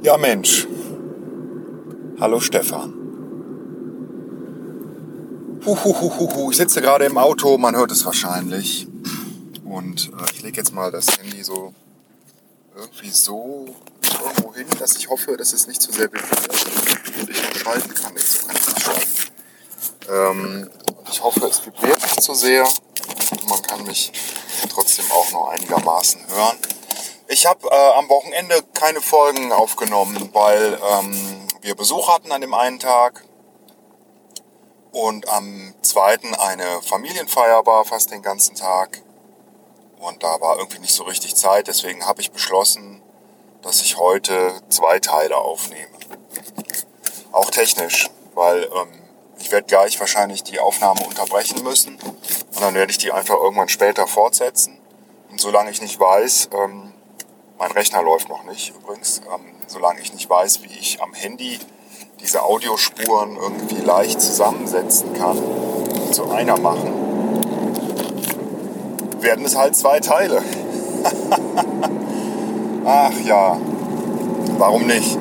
Ja Mensch. Hallo Stefan. Huhuhuhu. Ich sitze gerade im Auto, man hört es wahrscheinlich. Und äh, ich lege jetzt mal das Handy so irgendwie so irgendwo hin, dass ich hoffe, dass es nicht zu sehr bewegt und ich schalten kann. Nee, so kann ich nicht schalten. Ähm, ich hoffe, es vibriert nicht zu sehr. Man kann mich trotzdem auch noch einigermaßen hören. Ich habe äh, am Wochenende keine Folgen aufgenommen, weil ähm, wir Besuch hatten an dem einen Tag und am zweiten eine Familienfeier war fast den ganzen Tag. Und da war irgendwie nicht so richtig Zeit, deswegen habe ich beschlossen, dass ich heute zwei Teile aufnehme. Auch technisch, weil ähm, ich werde gleich wahrscheinlich die Aufnahme unterbrechen müssen und dann werde ich die einfach irgendwann später fortsetzen. Und solange ich nicht weiß, ähm, mein Rechner läuft noch nicht übrigens, ähm, solange ich nicht weiß, wie ich am Handy diese Audiospuren irgendwie leicht zusammensetzen kann und zu einer machen, werden es halt zwei Teile. Ach ja, warum nicht?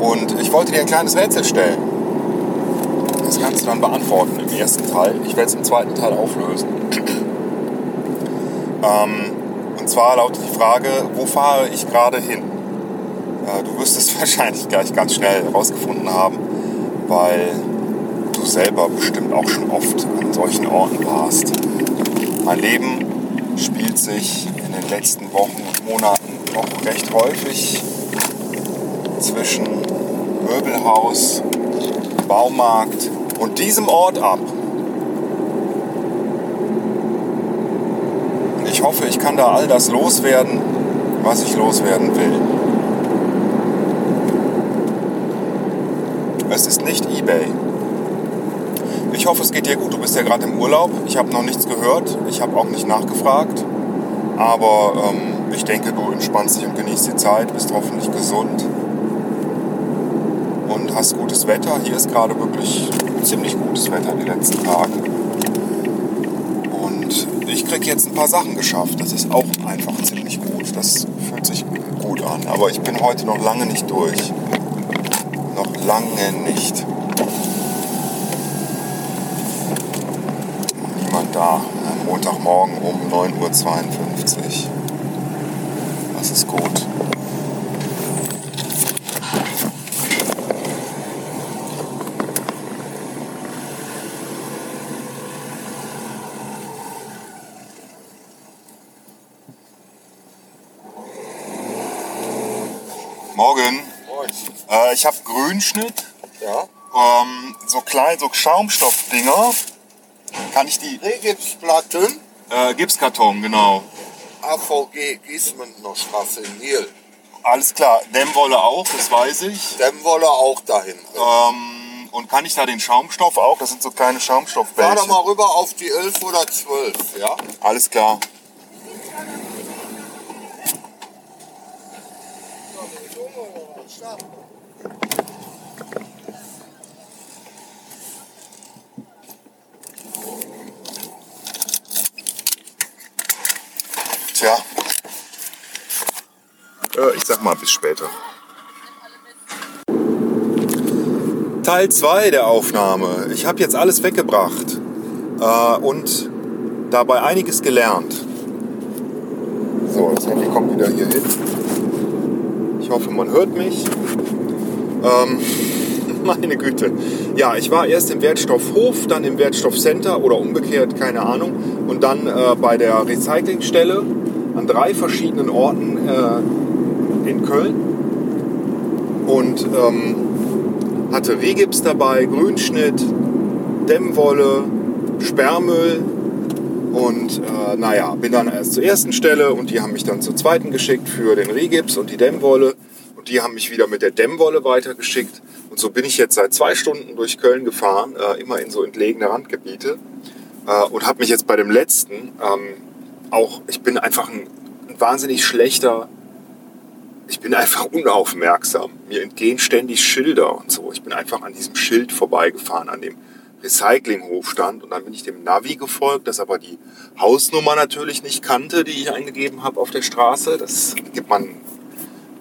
Und ich wollte dir ein kleines Rätsel stellen. Das kannst du dann beantworten im ersten Teil. Ich werde es im zweiten Teil auflösen. ähm, und zwar lautet die Frage, wo fahre ich gerade hin? Äh, du wirst es wahrscheinlich gleich ganz schnell herausgefunden haben, weil du selber bestimmt auch schon oft an solchen Orten warst. Mein Leben spielt sich in den letzten Wochen und Monaten noch recht häufig zwischen Möbelhaus, Baumarkt und diesem Ort ab. Ich hoffe, ich kann da all das loswerden, was ich loswerden will. Es ist nicht eBay. Ich hoffe, es geht dir gut. Du bist ja gerade im Urlaub. Ich habe noch nichts gehört. Ich habe auch nicht nachgefragt. Aber ähm, ich denke, du entspannst dich und genießt die Zeit, bist hoffentlich gesund und hast gutes Wetter. Hier ist gerade wirklich ziemlich gutes Wetter die letzten Tage. Ich kriege jetzt ein paar Sachen geschafft. Das ist auch einfach ziemlich gut. Das fühlt sich gut an. Aber ich bin heute noch lange nicht durch. Noch lange nicht. Niemand da. Montagmorgen um 9.52 Uhr. Das ist gut. Morgen. Äh, ich habe Grünschnitt. Ja. Ähm, so klein, so Schaumstoffdinger. Kann ich die. Regipsplatten, Äh, Gipskarton, genau. AVG Giesmündner Straße in Niel. Alles klar. Dämmwolle auch, das weiß ich. Dämmwolle auch dahin. Ähm, und kann ich da den Schaumstoff auch? Das sind so kleine Fahr doch Schaumstoffbällchen. mal rüber auf die 11 oder 12, ja? Alles klar. Tja. Äh, ich sag mal bis später. Teil 2 der Aufnahme. Ich habe jetzt alles weggebracht äh, und dabei einiges gelernt. So, das Handy kommt wieder hier hin. Hoffe, man hört mich. Ähm, meine Güte. Ja, ich war erst im Wertstoffhof, dann im Wertstoffcenter oder umgekehrt, keine Ahnung. Und dann äh, bei der Recyclingstelle an drei verschiedenen Orten äh, in Köln. Und ähm, hatte Regips dabei, Grünschnitt, Dämmwolle, Sperrmüll und äh, naja, bin dann erst zur ersten Stelle und die haben mich dann zur zweiten geschickt für den Regips und die Dämmwolle. Und die haben mich wieder mit der Dämmwolle weitergeschickt. Und so bin ich jetzt seit zwei Stunden durch Köln gefahren, äh, immer in so entlegene Randgebiete. Äh, und habe mich jetzt bei dem letzten ähm, auch, ich bin einfach ein, ein wahnsinnig schlechter, ich bin einfach unaufmerksam. Mir entgehen ständig Schilder und so. Ich bin einfach an diesem Schild vorbeigefahren, an dem Recyclinghof stand und dann bin ich dem Navi gefolgt, das aber die Hausnummer natürlich nicht kannte, die ich eingegeben habe auf der Straße. Das gibt man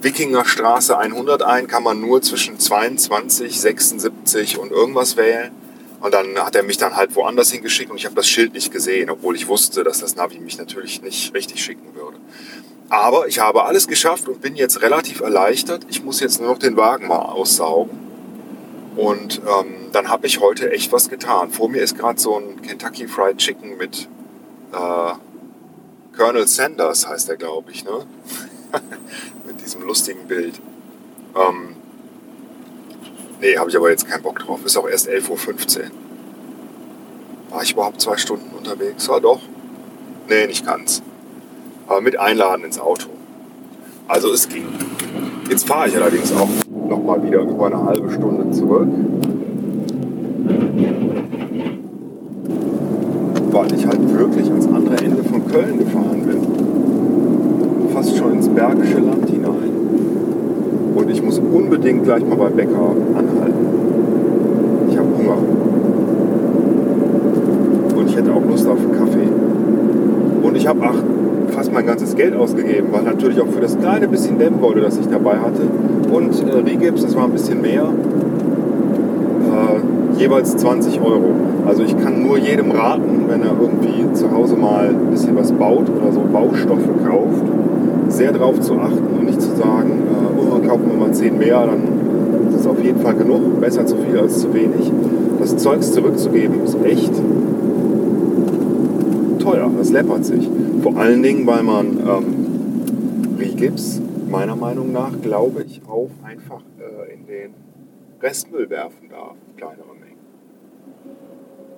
Wikingerstraße 100 ein, kann man nur zwischen 22, 76 und irgendwas wählen. Und dann hat er mich dann halt woanders hingeschickt und ich habe das Schild nicht gesehen, obwohl ich wusste, dass das Navi mich natürlich nicht richtig schicken würde. Aber ich habe alles geschafft und bin jetzt relativ erleichtert. Ich muss jetzt nur noch den Wagen mal aussaugen. Und ähm, dann habe ich heute echt was getan. Vor mir ist gerade so ein Kentucky Fried Chicken mit äh, Colonel Sanders, heißt er, glaube ich, ne? mit diesem lustigen Bild. Ähm, nee, habe ich aber jetzt keinen Bock drauf. Ist auch erst 11.15 Uhr. War ich überhaupt zwei Stunden unterwegs? Ja, doch. Nee, nicht ganz aber mit Einladen ins Auto. Also es ging. Jetzt fahre ich allerdings auch noch mal wieder über eine halbe Stunde zurück. Weil ich halt wirklich ans andere Ende von Köln gefahren bin. Fast schon ins Bergische Land hinein. Und ich muss unbedingt gleich mal bei Bäcker anhalten. Ich habe Hunger. Und ich hätte auch Lust auf einen Kaffee. Und ich habe, ach, fast mein ganzes Geld ausgegeben, weil natürlich auch für das kleine bisschen Dämmwolle, das ich dabei hatte und äh, Rigips, das war ein bisschen mehr, äh, jeweils 20 Euro. Also ich kann nur jedem raten, wenn er irgendwie zu Hause mal ein bisschen was baut oder so Baustoffe kauft, sehr darauf zu achten und nicht zu sagen, äh, oh, kaufen wir mal 10 mehr, dann ist es auf jeden Fall genug, besser zu viel als zu wenig. Das Zeugs zurückzugeben ist echt teuer, das läppert sich. Vor allen Dingen, weil man ähm, Rigips, meiner Meinung nach, glaube ich, auch einfach äh, in den Restmüll werfen darf, kleinere Mengen.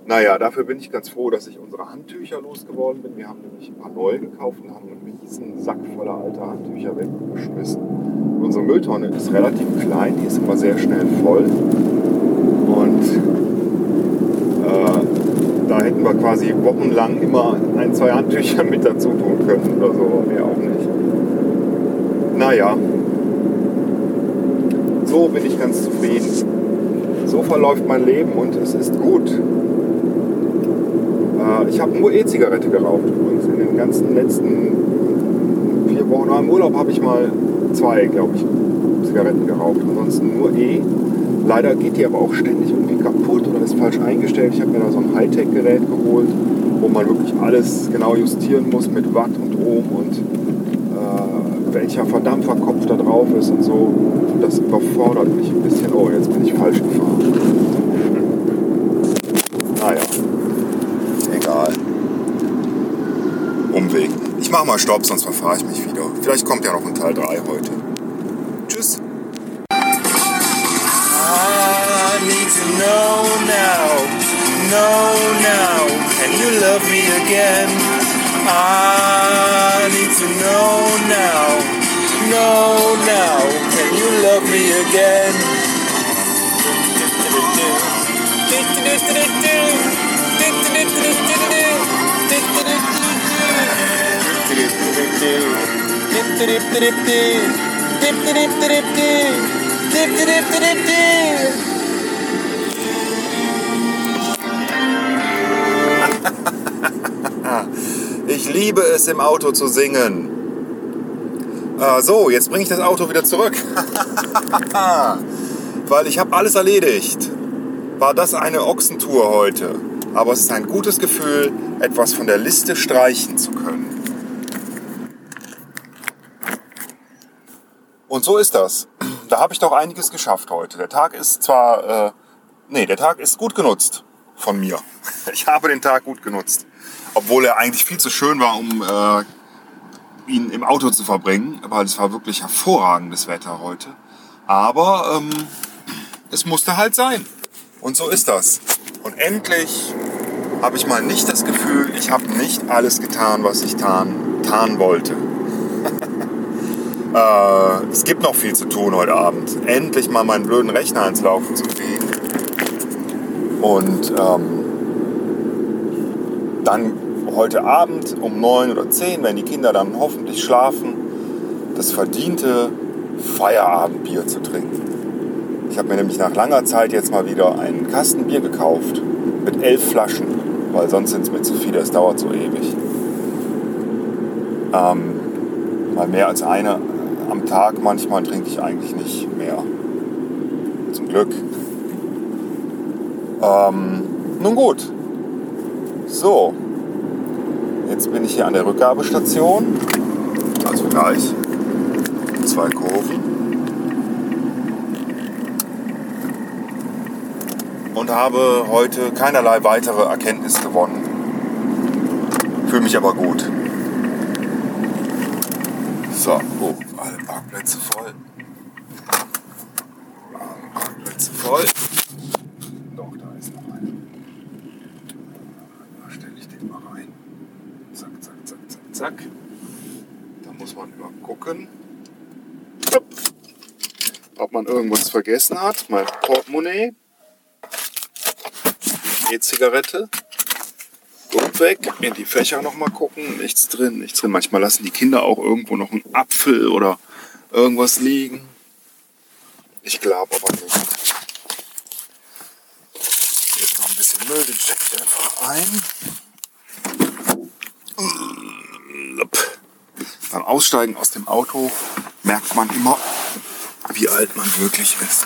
Naja, dafür bin ich ganz froh, dass ich unsere Handtücher losgeworden bin. Wir haben nämlich ein paar neue gekauft und haben einen riesen Sack voller alter Handtücher weggeschmissen. Unsere Mülltonne ist relativ klein, die ist aber sehr schnell voll. Und äh, hätten wir quasi wochenlang immer ein, zwei Handtücher mit dazu tun können oder so, mehr auch nicht. Naja, so bin ich ganz zufrieden. So verläuft mein Leben und es ist gut. Äh, ich habe nur E-Zigarette geraucht übrigens. In den ganzen letzten vier Wochen im Urlaub habe ich mal zwei, glaube ich, Zigaretten geraucht. Ansonsten nur E. Leider geht die aber auch ständig irgendwie kaputt oder ist falsch eingestellt. Ich habe mir da so ein Hightech-Gerät geholt, wo man wirklich alles genau justieren muss mit Watt und Ohm und äh, welcher Verdampferkopf da drauf ist und so. Und das überfordert mich ein bisschen. Oh, jetzt bin ich falsch gefahren. Naja, egal. Umweg. Ich mache mal Stopp, sonst verfahre ich mich wieder. Vielleicht kommt ja noch ein Teil 3 heute. Tschüss. Know now, know now, can you love me again? I need to know now, know now, can you love me again? Ich liebe es, im Auto zu singen. Äh, so, jetzt bringe ich das Auto wieder zurück. Weil ich habe alles erledigt. War das eine Ochsentour heute. Aber es ist ein gutes Gefühl, etwas von der Liste streichen zu können. Und so ist das. Da habe ich doch einiges geschafft heute. Der Tag ist zwar, äh, nee, der Tag ist gut genutzt von mir. Ich habe den Tag gut genutzt. Obwohl er eigentlich viel zu schön war, um äh, ihn im Auto zu verbringen. Weil es war wirklich hervorragendes Wetter heute. Aber ähm, es musste halt sein. Und so ist das. Und endlich habe ich mal nicht das Gefühl, ich habe nicht alles getan, was ich tan, tan wollte. äh, es gibt noch viel zu tun heute Abend. Endlich mal meinen blöden Rechner ins Laufen zu kriegen. Und ähm, dann heute Abend um neun oder zehn, wenn die Kinder dann hoffentlich schlafen, das verdiente Feierabendbier zu trinken. Ich habe mir nämlich nach langer Zeit jetzt mal wieder einen Kasten Bier gekauft mit elf Flaschen, weil sonst sind es mir zu viele, es dauert so ewig. Ähm, mal mehr als eine am Tag. Manchmal trinke ich eigentlich nicht mehr. Zum Glück. Ähm, nun gut. So. Jetzt bin ich hier an der Rückgabestation. Also gleich. Zwei Kurven. Und habe heute keinerlei weitere Erkenntnis gewonnen. Fühle mich aber gut. So, oh, alle Parkplätze voll. Alle Parkplätze voll. Doch, da ist noch einer. Da stelle ich den mal rein. Zack, zack, zack, zack, zack. Da muss man immer gucken, ob man irgendwas vergessen hat. Mein Portemonnaie. E-Zigarette. Und weg. In die Fächer nochmal gucken. Nichts drin, nichts drin. Manchmal lassen die Kinder auch irgendwo noch einen Apfel oder irgendwas liegen. Ich glaube aber nicht. Jetzt noch ein bisschen Müll, den stecke ich einfach ein. Beim Aussteigen aus dem Auto merkt man immer, wie alt man wirklich ist.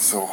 So.